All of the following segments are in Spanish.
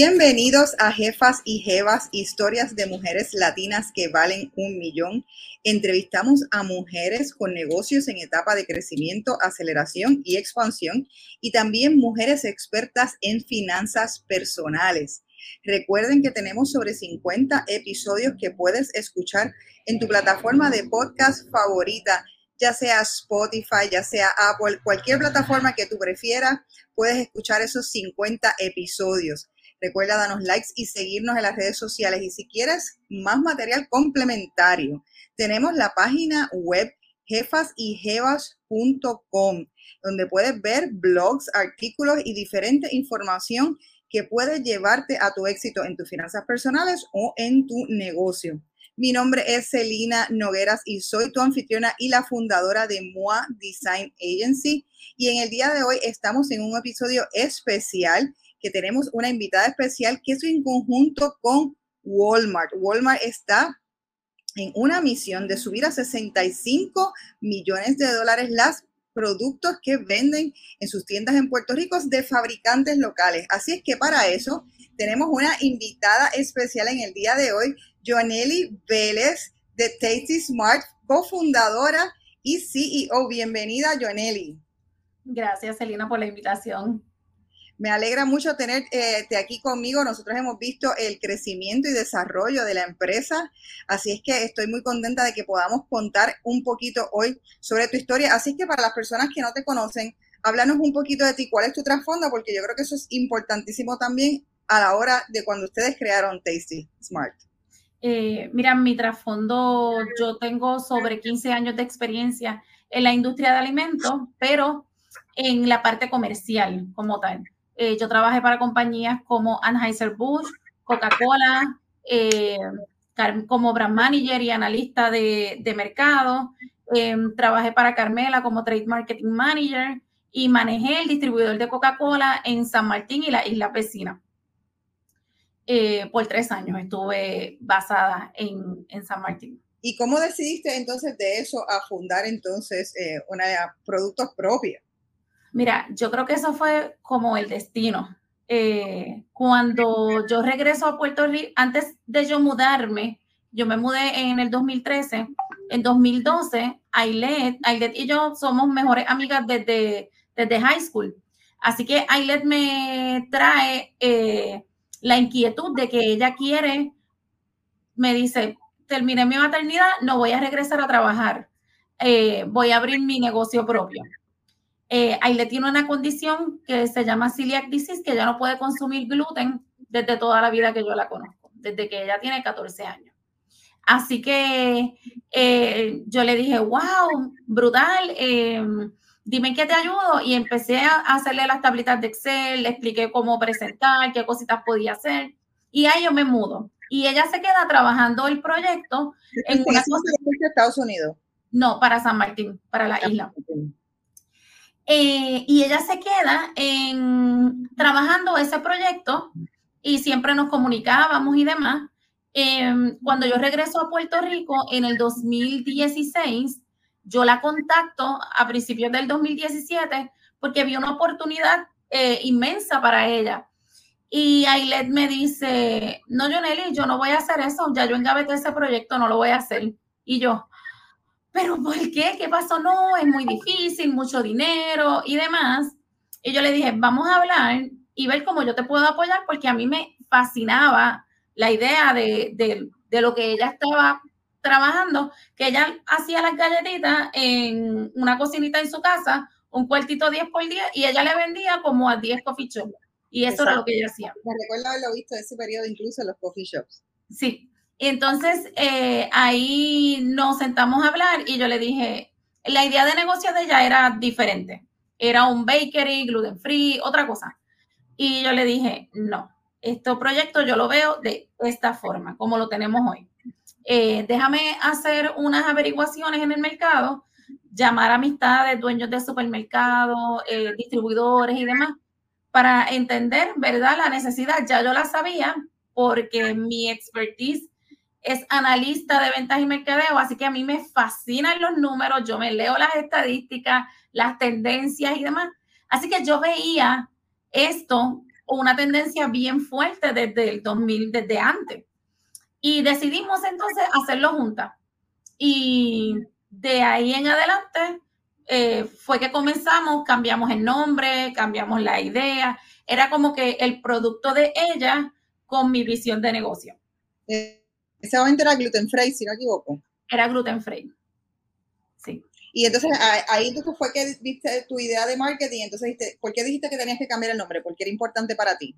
Bienvenidos a Jefas y Jevas, historias de mujeres latinas que valen un millón. Entrevistamos a mujeres con negocios en etapa de crecimiento, aceleración y expansión y también mujeres expertas en finanzas personales. Recuerden que tenemos sobre 50 episodios que puedes escuchar en tu plataforma de podcast favorita, ya sea Spotify, ya sea Apple, cualquier plataforma que tú prefieras, puedes escuchar esos 50 episodios. Recuerda darnos likes y seguirnos en las redes sociales. Y si quieres más material complementario, tenemos la página web jefasyjevas.com, donde puedes ver blogs, artículos y diferente información que puede llevarte a tu éxito en tus finanzas personales o en tu negocio. Mi nombre es Celina Nogueras y soy tu anfitriona y la fundadora de MOA Design Agency. Y en el día de hoy estamos en un episodio especial que tenemos una invitada especial que es en conjunto con Walmart. Walmart está en una misión de subir a 65 millones de dólares las productos que venden en sus tiendas en Puerto Rico de fabricantes locales. Así es que para eso tenemos una invitada especial en el día de hoy, Joanelli Vélez de Tasty Smart, cofundadora y CEO. Bienvenida, Joanelli. Gracias, Selina, por la invitación. Me alegra mucho tenerte aquí conmigo. Nosotros hemos visto el crecimiento y desarrollo de la empresa, así es que estoy muy contenta de que podamos contar un poquito hoy sobre tu historia. Así que para las personas que no te conocen, háblanos un poquito de ti, cuál es tu trasfondo, porque yo creo que eso es importantísimo también a la hora de cuando ustedes crearon Tasty Smart. Eh, mira, mi trasfondo, yo tengo sobre 15 años de experiencia en la industria de alimentos, pero en la parte comercial como tal. Eh, yo trabajé para compañías como Anheuser-Busch, Coca-Cola, eh, como brand manager y analista de, mercado. Em, trabajé para Carmela como trade marketing manager y manejé el distribuidor de Coca-Cola en San Martín y la isla vecina. Eh, por tres años estuve basada en, en, San Martín. ¿Y cómo decidiste entonces de eso a fundar entonces una productos propios? Mira, yo creo que eso fue como el destino. Eh, cuando yo regreso a Puerto Rico, antes de yo mudarme, yo me mudé en el 2013. En 2012, Ailet, Ailet y yo somos mejores amigas desde, desde high school. Así que Ailet me trae eh, la inquietud de que ella quiere, me dice, terminé mi maternidad, no voy a regresar a trabajar, eh, voy a abrir mi negocio propio eh, le tiene una condición que se llama celiac disease, que ella no puede consumir gluten desde toda la vida que yo la conozco, desde que ella tiene 14 años. Así que eh, yo le dije, wow, brutal, eh, dime qué te ayudo. Y empecé a hacerle las tablitas de Excel, le expliqué cómo presentar, qué cositas podía hacer. Y ahí yo me mudo. Y ella se queda trabajando el proyecto en una Estados Unidos. No, para San Martín, para la isla. Eh, y ella se queda en, trabajando ese proyecto y siempre nos comunicábamos y demás. Em, cuando yo regreso a Puerto Rico en el 2016, yo la contacto a principios del 2017 porque vi una oportunidad eh, inmensa para ella. Y Ailet me dice, no, Joneli, yo no voy a hacer eso, ya yo engaveté ese proyecto, no lo voy a hacer. Y yo, pero ¿por qué? ¿Qué pasó? No, es muy difícil, mucho dinero y demás. Y yo le dije, vamos a hablar y ver cómo yo te puedo apoyar, porque a mí me fascinaba la idea de, de, lo que ella estaba trabajando, que ella hacía las galletitas en una cocinita en su casa, un cuartito 10 por 10, y ella le vendía como a 10 coffee shops. Y eso era lo que ella hacía. Me recuerdo haberlo visto ese periodo incluso en los coffee shops. Sí, entonces eh, ahí nos sentamos a hablar y yo le dije, la idea de negocio de ella era diferente. Era un bakery, gluten free, otra cosa. Y yo le dije, no, este proyecto yo lo veo de esta forma, como lo tenemos hoy. Eh, déjame hacer unas averiguaciones en el mercado, llamar a amistades, dueños de supermercados, eh, distribuidores y demás, para entender, ¿verdad? La necesidad, ya yo la sabía, porque mi expertise es analista de ventas y mercadeo, así que a mí me fascinan los números, yo me leo las estadísticas, las tendencias y demás. Así que yo veía esto una tendencia bien fuerte desde el 2000, desde antes. Y decidimos entonces hacerlo juntas. Y de ahí en adelante eh, fue que comenzamos, cambiamos el nombre, cambiamos la idea. Era como que el producto de ella con mi visión de negocio. Momento era gluten free, si no equivoco. Era gluten free. Sí. Y entonces ahí entonces fue que viste tu idea de marketing, entonces ¿por qué dijiste que tenías que cambiar el nombre? Porque era importante para ti.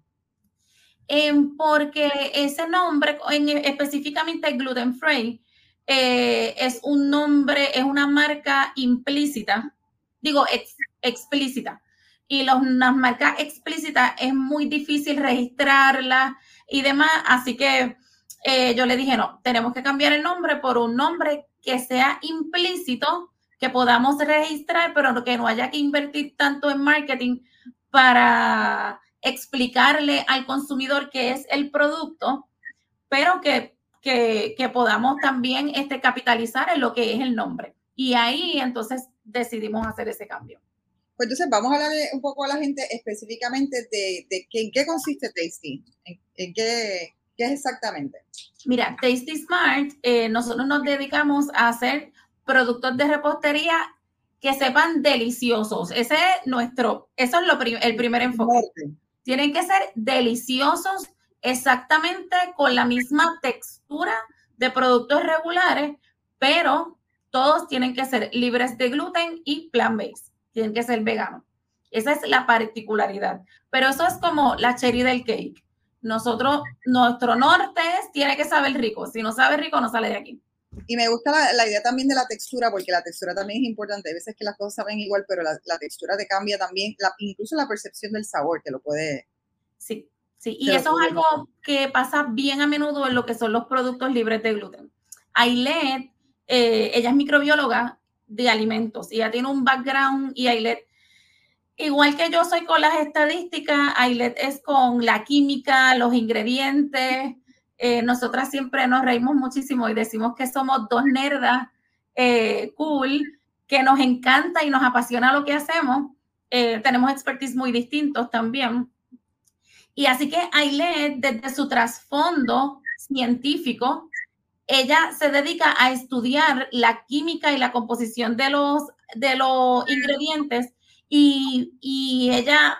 Em, porque ese nombre, en, específicamente gluten free, eh, es un nombre, es una marca implícita, digo explícita. Y las marcas explícitas es muy difícil registrarla y demás. Así que eh, yo le dije, no, tenemos que cambiar el nombre por un nombre que sea implícito, que podamos registrar, pero que no haya que invertir tanto en marketing para explicarle al consumidor qué es el producto, pero que que, podamos también este, capitalizar en lo que es el nombre. Y ahí entonces decidimos hacer ese cambio. Pues entonces vamos a hablar un poco a la gente específicamente de, de en qué consiste Tasty, en, qué, qué, es exactamente. Mira, Tasty Smart, eh, nosotros nos dedicamos a hacer productos de repostería que sepan deliciosos. Ese es nuestro, eso es lo el primer enfoque. Tienen que ser deliciosos exactamente con la misma textura de productos regulares, pero todos tienen que ser libres de gluten y plant-based. Tienen que ser veganos. Esa es la particularidad. Pero eso es como la cherry del cake. Nosotros, nuestro norte es, tiene que saber rico. Si no sabe rico, no sale de aquí. Y me gusta la, idea también de la textura, porque la textura también es importante. Hay veces que las cosas saben igual, pero la, textura te cambia también, incluso la percepción del sabor, que lo puede. Sí, Sí, y eso es algo que pasa bien a menudo en lo que son los productos libres de gluten. Ailet, eh, ella es microbióloga de alimentos y ella tiene un background y Ailet, igual que yo soy con las estadísticas, Ailet es con la química, los ingredientes. Eh, nosotras siempre nos reímos muchísimo y decimos que somos dos nerdas eh, cool, que nos encanta y nos apasiona lo que hacemos. tenemos expertise muy distintos también y así que Ailet, desde su trasfondo científico, ella se dedica a estudiar la química y la composición de los, de los ingredientes y, ella,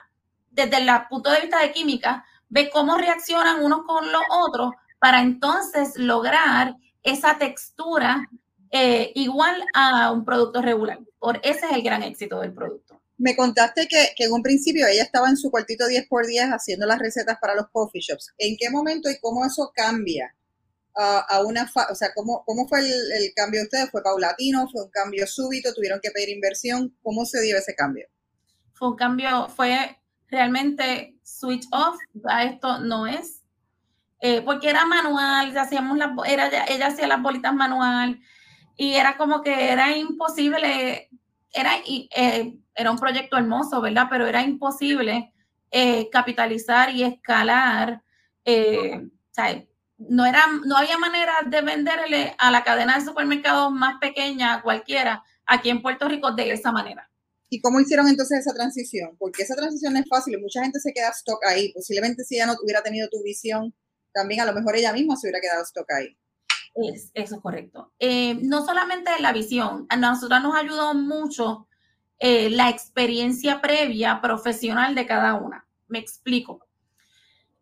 desde el punto de vista de química, ve cómo reaccionan unos con los otros para entonces lograr esa textura eh, igual a un producto regular. Por ese es el gran éxito del producto me contaste que, en un principio ella estaba en su cuartito 10 por 10 haciendo las recetas para los coffee shops. ¿En qué momento y cómo eso cambia a una, o sea, cómo, cómo fue el, cambio de ustedes? ¿Fue paulatino? ¿Fue un cambio súbito? ¿Tuvieron que pedir inversión? ¿Cómo se dio ese cambio? Fue un cambio, fue realmente switch off, ya esto no es, eh, porque era manual, hacíamos la, era, ella hacía las bolitas manual y era como que era imposible, era... Eh, era un proyecto hermoso, ¿verdad? Pero era imposible eh, capitalizar y escalar. Eh, no, era, no había manera de venderle a la cadena de supermercados más pequeña, cualquiera, aquí en Puerto Rico de esa manera. ¿Y cómo hicieron entonces esa transición? Porque esa transición es fácil y mucha gente se queda stock ahí. Posiblemente si ella no hubiera tenido tu visión, también a lo mejor ella misma se hubiera quedado stock ahí. Es, eso es correcto. Eh, no solamente la visión, a nosotros nos ayudó mucho eh, la experiencia previa profesional de cada una. Me explico.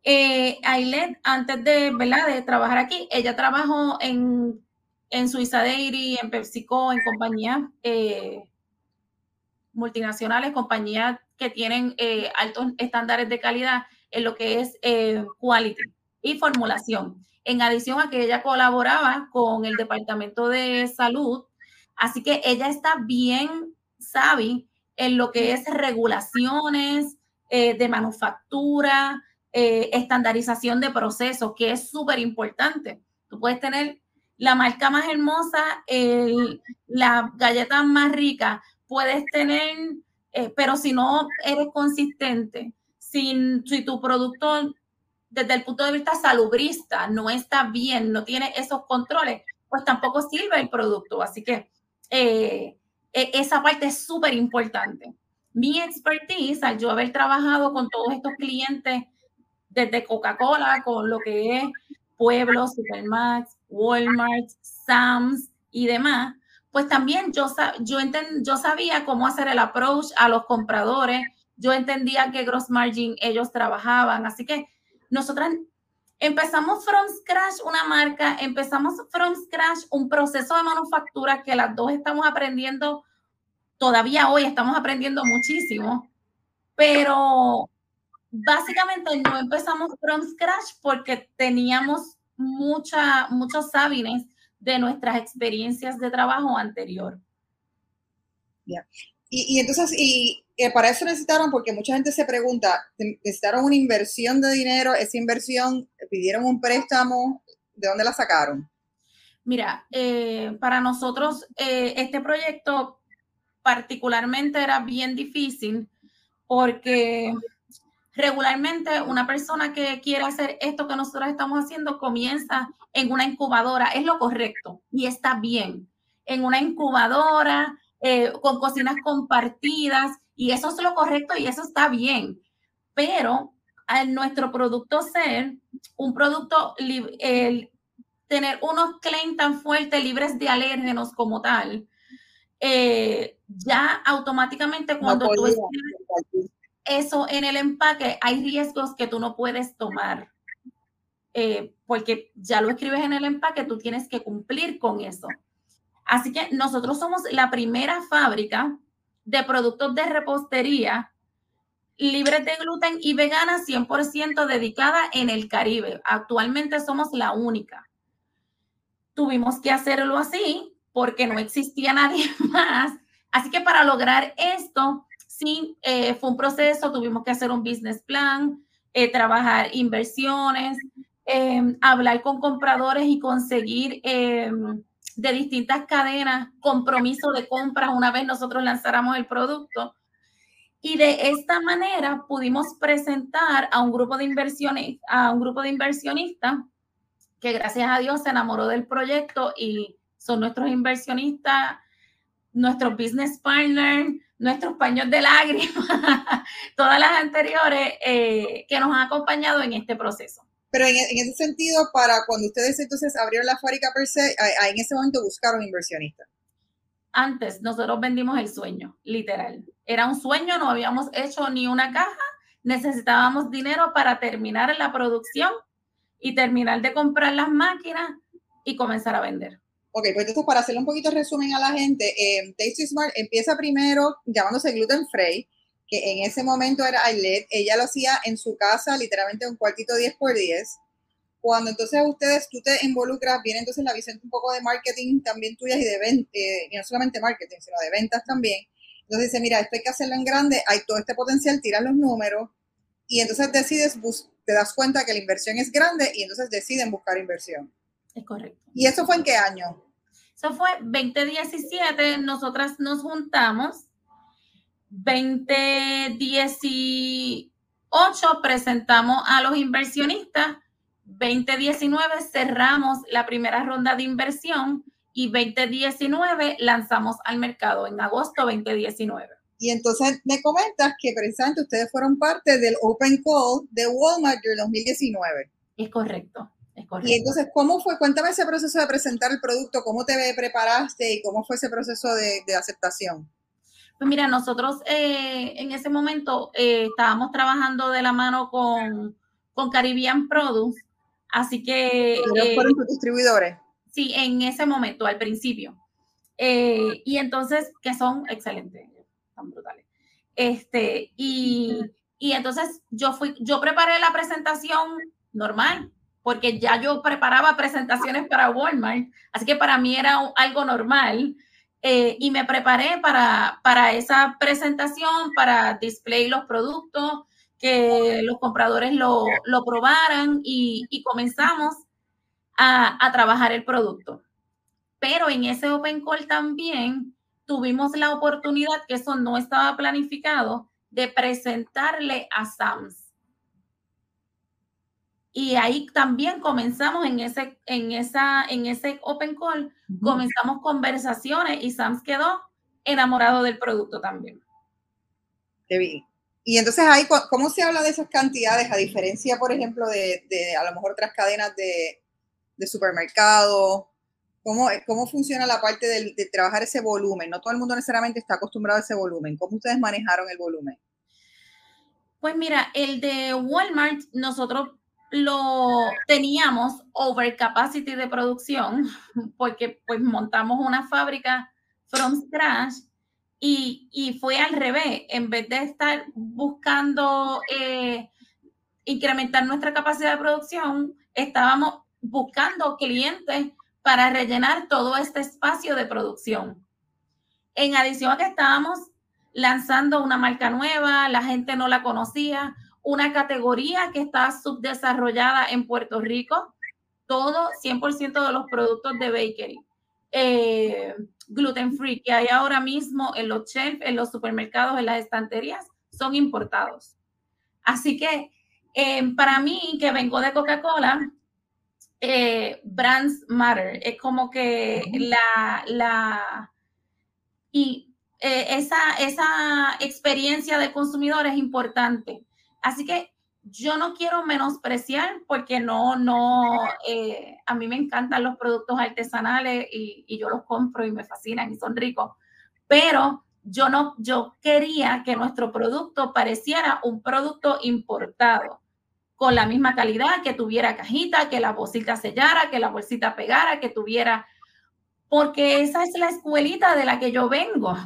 Eh, Ailet, antes de, ¿verdad? de trabajar aquí, ella trabajó en, en Suiza Dairy, en PepsiCo, en compañías eh, multinacionales, compañías que tienen eh, altos estándares de calidad en lo que es quality y formulación. En adición a que ella colaboraba con el Departamento de Salud, así que ella está bien sabe en lo que es regulaciones eh, de manufactura, eh, estandarización de procesos, que es súper importante. Tú puedes tener la marca más hermosa, la galleta más rica, puedes tener, eh, pero si no eres consistente, si, si tu producto desde el punto de vista salubrista no está bien, no tiene esos controles, pues tampoco sirve el producto. Así que e, esa parte es súper importante. Mi expertise, al yo haber trabajado con todos estos clientes desde Coca-Cola con lo que es Pueblo, Supermax, Walmart, Sam's y demás, pues también yo, yo, yo sabía cómo hacer el approach a los compradores, yo entendía que gross margin ellos trabajaban, así que nosotras empezamos from scratch una marca, empezamos from scratch un proceso de manufactura que las dos estamos aprendiendo, todavía hoy estamos aprendiendo muchísimo, pero básicamente no empezamos from scratch porque teníamos mucha, muchos sabines de nuestras experiencias de trabajo anterior. Y, entonces, y eh, para eso necesitaron, porque mucha gente se pregunta, necesitaron una inversión de dinero, esa inversión, pidieron un préstamo, ¿de dónde la sacaron? Mira, eh, para nosotros eh, este proyecto particularmente era bien difícil porque regularmente una persona que quiere hacer esto que nosotros estamos haciendo comienza en una incubadora, es lo correcto y está bien. En una incubadora, eh, con cocinas compartidas, y eso es lo correcto y eso está bien. Pero en nuestro producto ser un producto, el, tener unos claims tan fuertes, libres de alérgenos como tal, eh, ya automáticamente cuando tú eso en el empaque, hay riesgos que tú no puedes tomar. Eh, porque ya lo escribes en el empaque, tú tienes que cumplir con eso. Así que nosotros somos la primera fábrica de productos de repostería libres de gluten y vegana 100% dedicada en el Caribe. Actualmente somos la única. Tuvimos que hacerlo así porque no existía nadie más. Así que para lograr esto, sí, eh, fue un proceso, tuvimos que hacer un business plan, eh, trabajar inversiones, em, hablar con compradores y conseguir de distintas cadenas compromiso de compras una vez nosotros lanzáramos el producto. Y de esta manera pudimos presentar a un grupo de inversiones, a un grupo de inversionistas que gracias a Dios se enamoró del proyecto y son nuestros inversionistas, nuestros business partners, nuestros paños de lágrimas, todas las anteriores eh, que nos han acompañado en este proceso. Pero en, ese sentido, para cuando ustedes entonces abrieron la fábrica per se, en ese momento buscaron inversionistas. Antes nosotros vendimos el sueño, literal. Era un sueño, no habíamos hecho ni una caja, necesitábamos dinero para terminar la producción y terminar de comprar las máquinas y comenzar a vender. Ok, pues entonces para hacerle un poquito de resumen a la gente, eh, Tasty Smart empieza primero llamándose Gluten Free, que en ese momento era Ailet, ella lo hacía en su casa, literalmente un cuartito 10 por 10. Cuando entonces ustedes, tú te involucras, viene entonces la visión un poco de marketing también tuyas y de ventas, eh, y no solamente marketing, sino de ventas también. Entonces dice, mira, esto hay que hacerlo en grande, hay todo este potencial, tiran los números, y entonces decides, te das cuenta que la inversión es grande y entonces deciden buscar inversión. Es correcto. ¿Y eso fue en qué año? Eso fue 2017, nosotras nos juntamos. 2018 presentamos a los inversionistas. 2019 cerramos la primera ronda de inversión y 2019 lanzamos al mercado en agosto 2019. Y entonces me comentas que precisamente ustedes fueron parte del Open Call de Walmart del 2019. Es correcto. Y entonces, ¿cómo fue? Cuéntame ese proceso de presentar el producto, cómo te preparaste y cómo fue ese proceso de, aceptación. Pues mira, nosotros eh, en ese momento eh, estábamos trabajando de la mano con, con Caribbean Produce, así que... Eh, fueron tus distribuidores? Sí, en ese momento, al principio. y entonces, que son excelentes, tan brutales. Este, y, y entonces yo fui, yo preparé la presentación normal, porque ya yo preparaba presentaciones para Walmart, así que para mí era algo normal. Eh, y me preparé para, para esa presentación, para display los productos, que los compradores lo, lo probaran y, comenzamos a, a, trabajar el producto. Pero en ese Open Call también tuvimos la oportunidad, que eso no estaba planificado, de presentarle a SAMS y ahí también comenzamos en ese, en esa, en ese open call, comenzamos conversaciones y Sams quedó enamorado del producto también. Qué bien, Y entonces ahí, ¿cómo se habla de esas cantidades? A diferencia, por ejemplo, de, de a lo mejor otras cadenas de, de supermercado. ¿Cómo, ¿Cómo funciona la parte de, de trabajar ese volumen? No todo el mundo necesariamente está acostumbrado a ese volumen. ¿Cómo ustedes manejaron el volumen? Pues mira, el de Walmart, nosotros lo teníamos over capacity de producción porque pues montamos una fábrica from scratch y, y fue al revés, en vez de estar buscando eh, incrementar nuestra capacidad de producción, estábamos buscando clientes para rellenar todo este espacio de producción. En adición a que estábamos lanzando una marca nueva, la gente no la conocía, una categoría que está subdesarrollada en Puerto Rico, todo 100% de los productos de bakery. Eh, gluten free que hay ahora mismo en los shelves, en los supermercados, en las estanterías, son importados. Así que eh, para mí, que vengo de Coca-Cola, eh, brands matter. Es como que la, la y eh, esa, esa experiencia de consumidor es importante. Así que yo no quiero menospreciar porque no, no, eh, a mí me encantan los productos artesanales y, y, yo los compro y me fascinan y son ricos, pero yo no, yo quería que nuestro producto pareciera un producto importado con la misma calidad, que tuviera cajita, que la bolsita sellara, que la bolsita pegara, que tuviera, porque esa es la escuelita de la que yo vengo.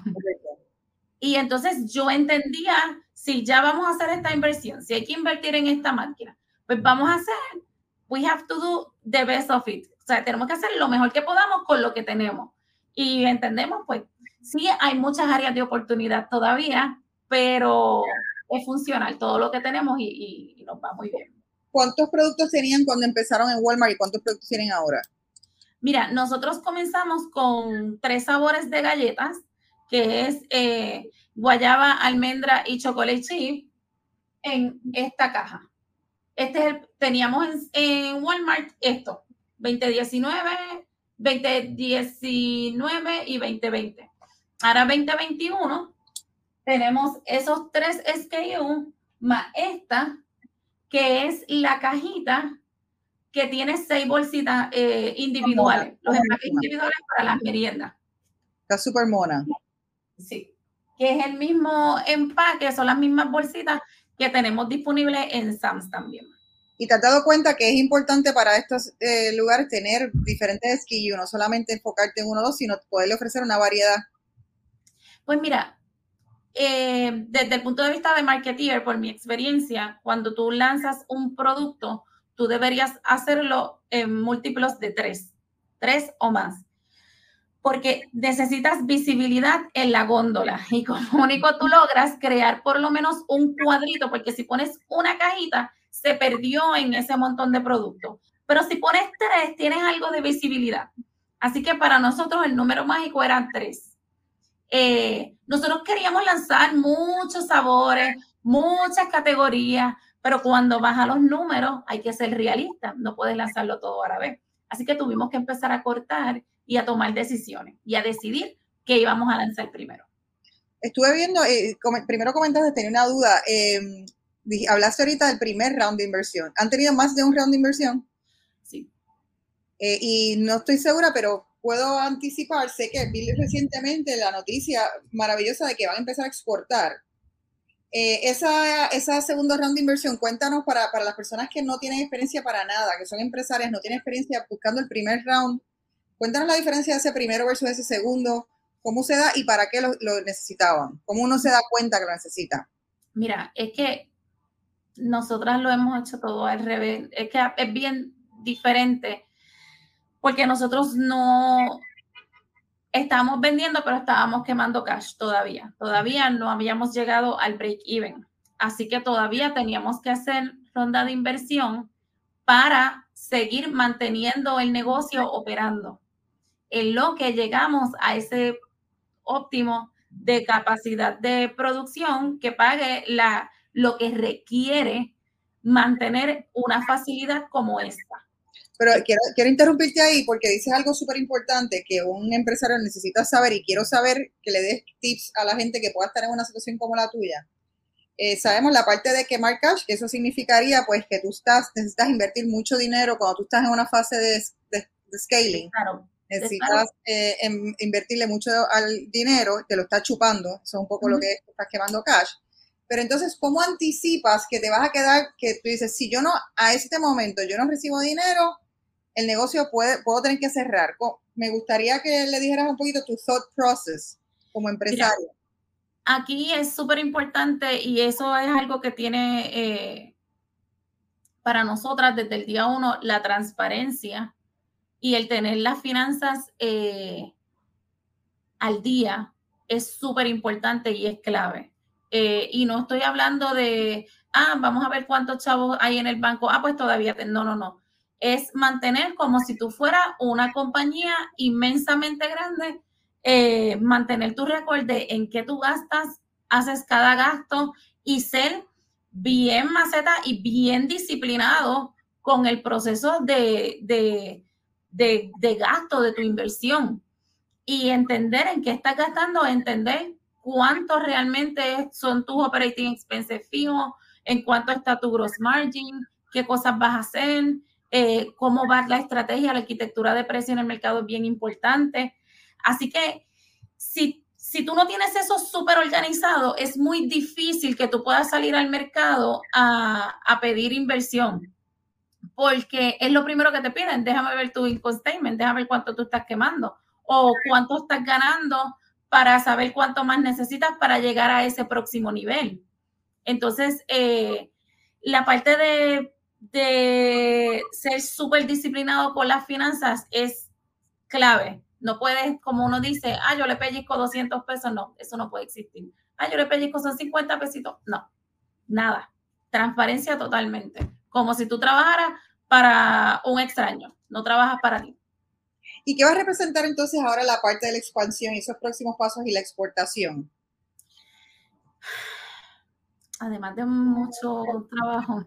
Y entonces yo entendía si ya vamos a hacer esta inversión, si hay que invertir en esta máquina, pues vamos a hacer, we have to do the best of it. O sea, tenemos que hacer lo mejor que podamos con lo que tenemos. Y entendemos, pues, sí, hay muchas áreas de oportunidad todavía, pero es funcional todo lo que tenemos y, y nos va muy bien. ¿Cuántos productos tenían cuando empezaron en Walmart y cuántos productos tienen ahora? Mira, nosotros comenzamos con tres sabores de galletas, que es eh, guayaba, almendra y chocolate chip en esta caja. Este es el, teníamos en, Walmart esto, 2019, 2019 y 2020. Ahora 2021 tenemos esos tres SKU más esta, que es la cajita que tiene seis bolsitas eh, individuales, los empaques individuales para las meriendas. Está súper mona. Sí que es el mismo empaque, son las mismas bolsitas que tenemos disponibles en Sams también. ¿Y te has dado cuenta que es importante para estos eh, lugares tener diferentes skills, no solamente enfocarte en uno o dos, sino poderle ofrecer una variedad? Pues mira, eh, desde el punto de vista de marketeer, por mi experiencia, cuando tú lanzas un producto, tú deberías hacerlo en múltiplos de tres, tres o más porque necesitas visibilidad en la góndola y como único tú logras crear por lo menos un cuadrito, porque si pones una cajita, se perdió en ese montón de productos. Pero si pones tres, tienes algo de visibilidad. Así que para nosotros el número mágico era tres. Eh, nosotros queríamos lanzar muchos sabores, muchas categorías, pero cuando vas los números hay que ser realista, no puedes lanzarlo todo a la vez. Así que tuvimos que empezar a cortar y a tomar decisiones y a decidir qué íbamos a lanzar primero. Estuve viendo, eh, primero comentaste, tenía una duda. Eh, hablaste ahorita del primer round de inversión. ¿Han tenido más de un round de inversión? Sí. Eh, y no estoy segura, pero puedo anticipar, sé que vi recientemente la noticia maravillosa de que van a empezar a exportar. Eh, esa, esa segundo round de inversión, cuéntanos para, para las personas que no tienen experiencia para nada, que son empresarias, no tienen experiencia buscando el primer round, Cuéntanos la diferencia de ese primero versus ese segundo, cómo se da y para qué lo, necesitaban, cómo uno se da cuenta que lo necesita. Mira, es que nosotras lo hemos hecho todo al revés, es que es bien diferente, porque nosotros no estábamos vendiendo, pero estábamos quemando cash todavía, todavía no habíamos llegado al break even, así que todavía teníamos que hacer ronda de inversión para seguir manteniendo el negocio operando en lo que llegamos a ese óptimo de capacidad de producción que pague la, lo que requiere mantener una facilidad como esta. Pero quiero, quiero interrumpirte ahí porque dices algo súper importante que un empresario necesita saber y quiero saber que le des tips a la gente que pueda estar en una situación como la tuya. eh, sabemos la parte de quemar cash, que eso significaría pues que tú estás, necesitas invertir mucho dinero cuando tú estás en una fase de, scaling. Claro. Necesitas eh, invertirle mucho al dinero, te lo estás chupando, eso es un poco lo que estás quemando cash. Pero entonces, ¿cómo anticipas que te vas a quedar, que tú dices, si yo no, a este momento yo no recibo dinero, el negocio puede, puedo tener que cerrar? Me gustaría que le dijeras un poquito tu thought process como empresario. aquí es súper importante y eso es algo que tiene eh, para nosotras desde el día uno la transparencia y el tener las finanzas eh, al día es súper importante y es clave. Eh, y no estoy hablando de, ah, vamos a ver cuántos chavos hay en el banco. Ah, pues todavía, no, no, no. Es mantener como si tú fueras una compañía inmensamente grande, eh, mantener tu récord de en qué tú gastas, haces cada gasto y ser bien maceta y bien disciplinado con el proceso de, de de, gasto de tu inversión y entender en qué estás gastando, entender cuánto realmente son tus operating expenses fijos, en cuánto está tu gross margin, qué cosas vas a hacer, eh, cómo va la estrategia, la arquitectura de precio en el mercado es bien importante. Así que si, si tú no tienes eso súper organizado, es muy difícil que tú puedas salir al mercado a, a pedir inversión porque es lo primero que te piden. Déjame ver tu income statement, déjame ver cuánto tú estás quemando o cuánto estás ganando para saber cuánto más necesitas para llegar a ese próximo nivel. Entonces, eh, la parte de, de ser súper disciplinado con las finanzas es clave. No puedes, como uno dice, ah, yo le pellizco 200 pesos. No, eso no puede existir. Ah, yo le pellizco son 50 pesitos. No, nada. Transparencia totalmente como si tú trabajaras para un extraño, no trabajas para ti. ¿Y qué va a representar entonces ahora la parte de la expansión y esos próximos pasos y la exportación? Además de mucho trabajo,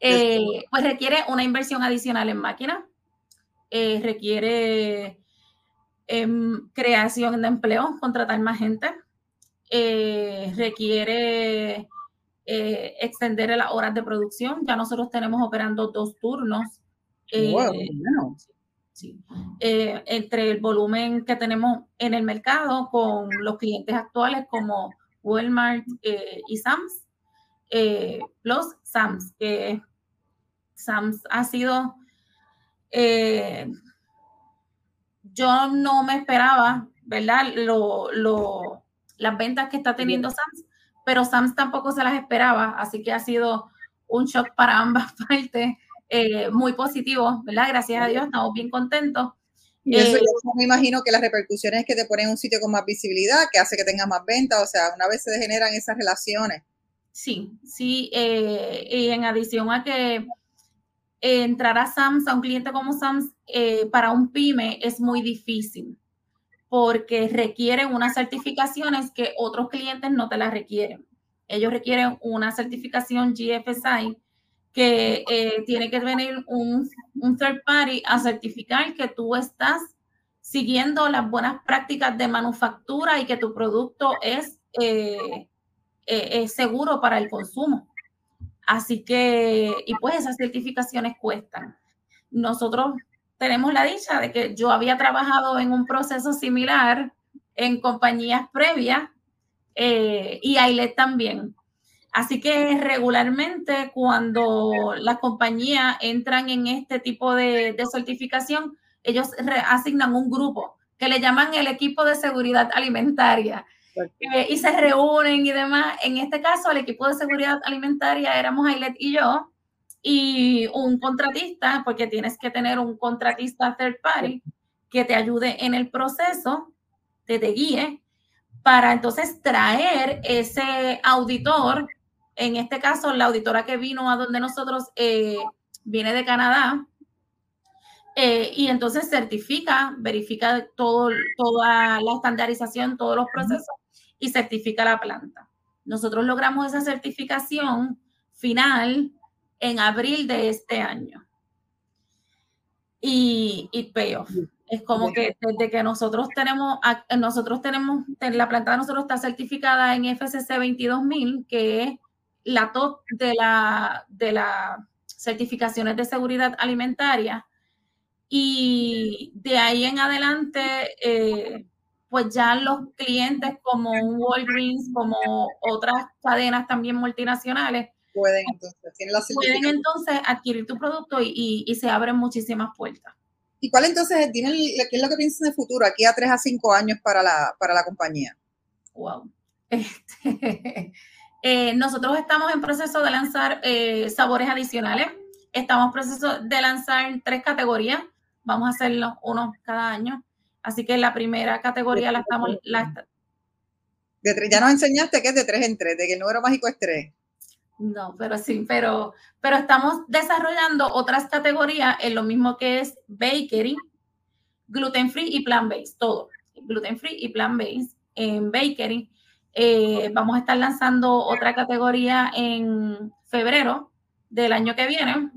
eh, pues requiere una inversión adicional en máquina, eh, requiere em, creación de empleo, contratar más gente, eh, requiere eh, extender las horas de producción. Ya nosotros tenemos operando dos turnos. Eh, eh, entre el volumen que tenemos en el mercado con los clientes actuales como Walmart y Sams, los Sams, que Sams ha sido, yo no me esperaba, ¿verdad? Lo, lo, las ventas que está teniendo Sams, pero Sams tampoco se las esperaba, así que ha sido un shock para ambas partes, eh, muy positivo, ¿verdad? Gracias a Dios, estamos bien contentos. Y eso, eh, yo me imagino que las repercusiones es que te ponen un sitio con más visibilidad, que hace que tengas más ventas, o sea, una vez se generan esas relaciones. Sí, sí, eh, y en adición a que entrar a SAMS, a un cliente como SAMS, para un pyme es muy difícil porque requieren unas certificaciones que otros clientes no te las requieren. Ellos requieren una certificación GFSI que eh, tiene que venir un, third party a certificar que tú estás siguiendo las buenas prácticas de manufactura y que tu producto es, eh, eh, es seguro para el consumo. Así que, y pues esas certificaciones cuestan. Nosotros tenemos la dicha de que yo había trabajado en un proceso similar en compañías previas eh, y Ailet también. Así que regularmente cuando las compañías entran en este tipo de, certificación, ellos asignan un grupo que le llaman el equipo de seguridad alimentaria. Eh, y se reúnen y demás. En este caso, el equipo de seguridad alimentaria éramos Ailet y yo, y un contratista, porque tienes que tener un contratista third party que te ayude en el proceso, que te guíe, para entonces traer ese auditor, en este caso la auditora que vino a donde nosotros eh, viene de Canadá, eh, y entonces certifica, verifica todo, toda la estandarización, todos los procesos y certifica la planta. Nosotros logramos esa certificación final en abril de este año. Y, y payoff. Es como que desde que nosotros tenemos, nosotros tenemos, la planta de nosotros está certificada en FCC 22000, que es la top de la, de las certificaciones de seguridad alimentaria. Y de ahí en adelante, eh, pues ya los clientes como Walgreens, como otras cadenas también multinacionales, pueden entonces, pueden entonces adquirir tu producto y, y se abren muchísimas puertas. ¿Y cuál entonces tiene qué es lo que piensas en el futuro, aquí a tres a cinco años para la, para la compañía? Wow. Este, eh, nosotros estamos en proceso de lanzar eh, sabores adicionales. Estamos en proceso de lanzar tres categorías. Vamos a hacerlo uno cada año. Así que la primera categoría la estamos... de tres, ya nos enseñaste que es de tres en tres, de que el número mágico es tres. No, pero sí, pero, pero estamos desarrollando otras categorías en lo mismo que es bakery, gluten free y plant based, todo. Gluten free y plant based en bakery. Eh, vamos a estar lanzando otra categoría en febrero del año que viene.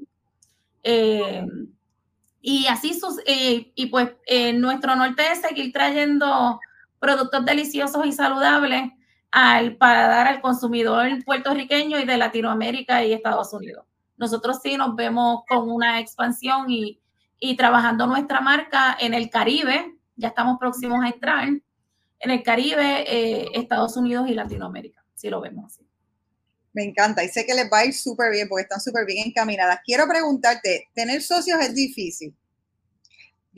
Eh, y así, sus, eh, y pues nuestro norte es seguir trayendo productos deliciosos y saludables al dar al consumidor puertorriqueño y de Latinoamérica y Estados Unidos. Nosotros sí nos vemos con una expansión y, y trabajando nuestra marca en el Caribe, ya estamos próximos a entrar, en el Caribe, eh, Estados Unidos y Latinoamérica, si lo vemos así. Me encanta y sé que les va a ir súper bien porque están súper bien encaminadas. Quiero preguntarte, ¿tener socios es difícil?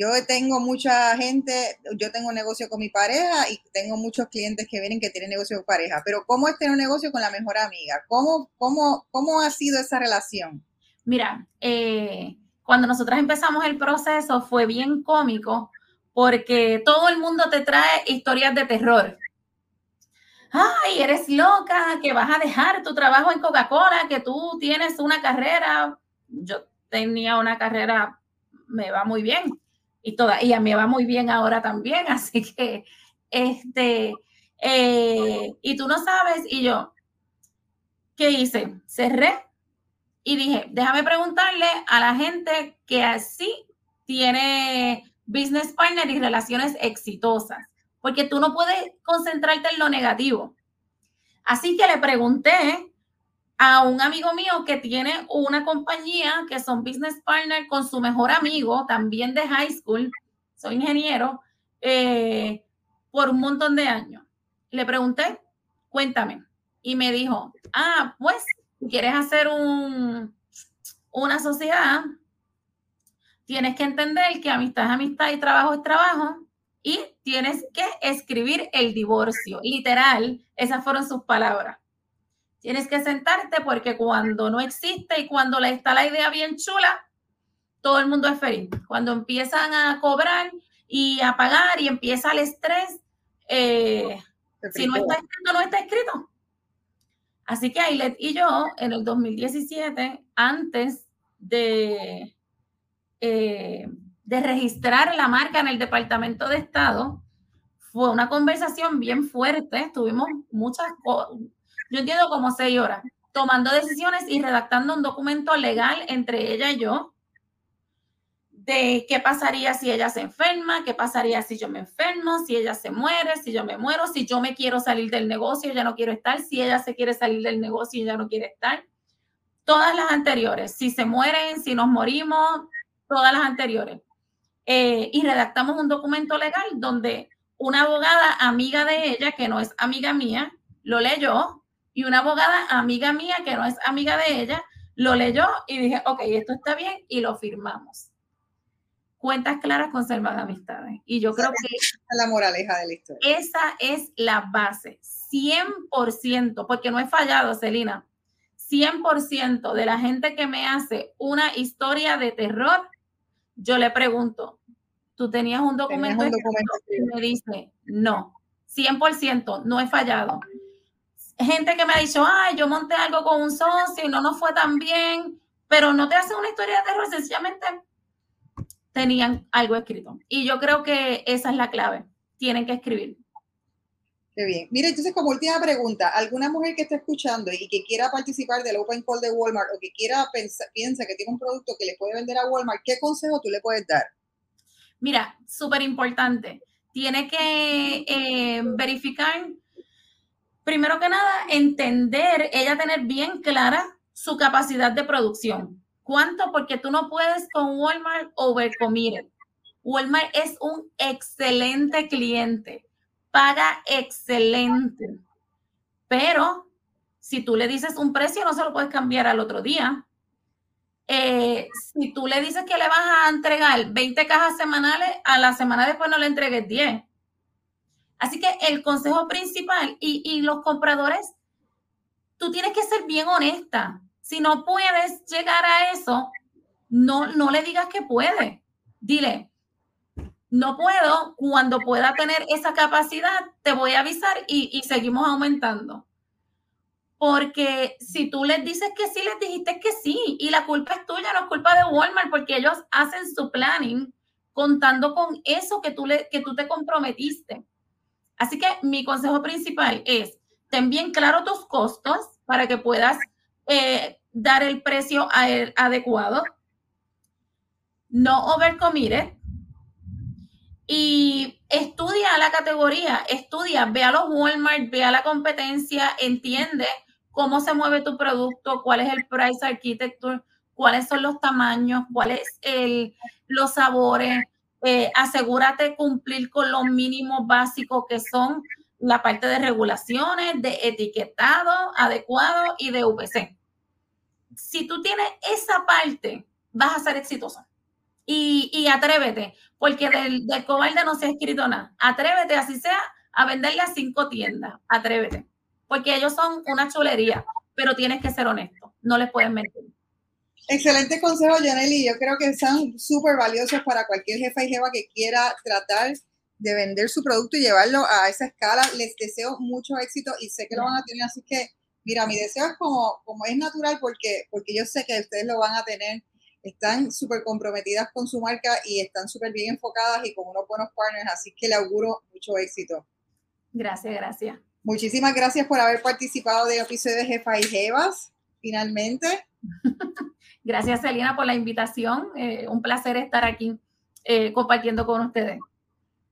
Yo tengo mucha gente, yo tengo negocio con mi pareja y tengo muchos clientes que vienen que tienen negocio con pareja, pero ¿cómo es tener un negocio con la mejor amiga? ¿Cómo, cómo, cómo ha sido esa relación? Mira, eh, cuando nosotras empezamos el proceso fue bien cómico porque todo el mundo te trae historias de terror. Ay, eres loca, que vas a dejar tu trabajo en Coca-Cola, que tú tienes una carrera. Yo tenía una carrera, me va muy bien y todavía me va muy bien ahora también, así que, este, eh, y tú no sabes, y yo, ¿qué hice? Cerré y dije, déjame preguntarle a la gente que así tiene business partner y relaciones exitosas, porque tú no puedes concentrarte en lo negativo. Así que le pregunté a un amigo mío que tiene una compañía que son business partner con su mejor amigo, también de high school, soy ingeniero, eh, por un montón de años. Le pregunté, cuéntame. Y me dijo, ah, pues, ¿quieres hacer un, una sociedad? Tienes que entender que amistad es amistad y trabajo es trabajo. Y tienes que escribir el divorcio. Literal, esas fueron sus palabras. Tienes que sentarte porque cuando no existe y cuando está la idea bien chula, todo el mundo es feliz. Cuando empiezan a cobrar y a pagar y empieza el estrés, eh, si no está escrito, no está escrito. Así que Ailet y yo, en el 2017, antes de, eh, de registrar la marca en el Departamento de Estado, fue una conversación bien fuerte. Tuvimos muchas cosas yo entiendo como seis horas, tomando decisiones y redactando un documento legal entre ella y yo de qué pasaría si ella se enferma, qué pasaría si yo me enfermo, si ella se muere, si yo me muero, si yo me quiero salir del negocio, ya no quiero estar, si ella se quiere salir del negocio y ya no quiere estar. Todas las anteriores, si se mueren, si nos morimos, todas las anteriores. Eh, y redactamos un documento legal donde una abogada amiga de ella, que no es amiga mía, lo leyó y una abogada, amiga mía, que no es amiga de ella, lo leyó y dije, ok, esto está bien y lo firmamos. Cuentas claras conservan amistades. Y yo creo que... es la moraleja de la historia. Esa es la base, 100%, porque no he fallado, Celina. 100% de la gente que me hace una historia de terror, yo le pregunto, ¿tú tenías un documento? Un documento y me dice, no, 100%, no he fallado gente que me ha dicho, ay, yo monté algo con un socio y no nos fue tan bien, pero no te hacen una historia de terror, sencillamente tenían algo escrito. Y yo creo que esa es la clave, tienen que escribir. Qué bien. Mira, entonces como última pregunta, ¿alguna mujer que esté escuchando y que quiera participar del Open Call de Walmart o que quiera pensar, piensa que tiene un producto que le puede vender a Walmart, ¿qué consejo tú le puedes dar? Mira, súper importante. Tiene que eh, verificar, primero que nada, entender, ella tener bien clara su capacidad de producción. ¿Cuánto? Porque tú no puedes con Walmart overcommit. Walmart es un excelente cliente, paga excelente, pero si tú le dices un precio, no se lo puedes cambiar al otro día. Eh, si tú le dices que le vas a entregar 20 cajas semanales, a la semana después no le entregues 10. Así que el consejo principal y, los compradores, tú tienes que ser bien honesta. Si no puedes llegar a eso, no, no le digas que puede. Dile, no puedo, cuando pueda tener esa capacidad, te voy a avisar y, y seguimos aumentando. Porque si tú les dices que sí, les dijiste que sí. Y la culpa es tuya, no es culpa de Walmart, porque ellos hacen su planning contando con eso que tú, le, que tú te comprometiste. Así que mi consejo principal es, ten bien claro tus costos para que puedas eh, dar el precio adecuado. No overcommit y estudia la categoría, estudia, ve a los Walmart, ve a la competencia, entiende cómo se mueve tu producto, cuál es el price architecture, cuáles son los tamaños, cuáles los sabores. Eh, asegúrate cumplir con los mínimos básicos que son la parte de regulaciones, de etiquetado adecuado y de VC. Si tú tienes esa parte, vas a ser exitoso. Y, atrévete, porque del, del cobarde no se ha escrito nada. Atrévete, así sea, a venderle a cinco tiendas. Atrévete porque ellos son una chulería, pero tienes que ser honesto, no les puedes mentir. Excelente consejo, Janely. Yo creo que son súper valiosos para cualquier jefa y jefa que quiera tratar de vender su producto y llevarlo a esa escala. Les deseo mucho éxito y sé que lo van a tener, así que, mira, mi deseo es como, como es natural porque, porque yo sé que ustedes lo van a tener. Están súper comprometidas con su marca y están súper bien enfocadas y con unos buenos partners, así que le auguro mucho éxito. Gracias, gracias. Muchísimas gracias por haber participado de episodio de Jefa y Jevas, finalmente. Gracias, Selina, por la invitación. Eh, un placer estar aquí eh, compartiendo con ustedes.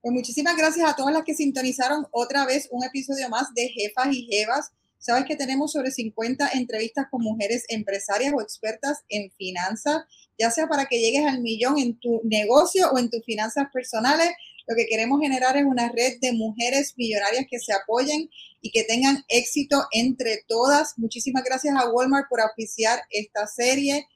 Pues muchísimas gracias a todas las que sintonizaron otra vez un episodio más de Jefas y Jevas. Sabes que tenemos sobre 50 entrevistas con mujeres empresarias o expertas en finanzas, ya sea para que llegues al millón en tu negocio o en tus finanzas personales lo que queremos generar es una red de mujeres millonarias que se apoyen y que tengan éxito entre todas. Muchísimas gracias a Walmart por oficiar esta serie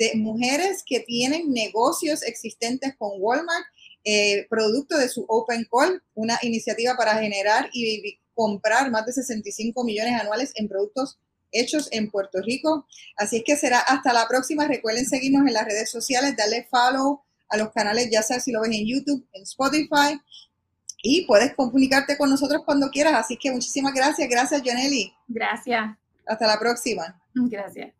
de mujeres que tienen negocios existentes con Walmart, eh, producto de su Open Call, una iniciativa para generar y comprar más de 65 millones anuales en productos hechos en Puerto Rico. Así es que será hasta la próxima. Recuerden seguirnos en las redes sociales, darle follow a los canales, ya sea si lo ves en YouTube, en Spotify, y puedes comunicarte con nosotros cuando quieras. Así que muchísimas gracias. Gracias, Joneli. Gracias. Hasta la próxima. Gracias.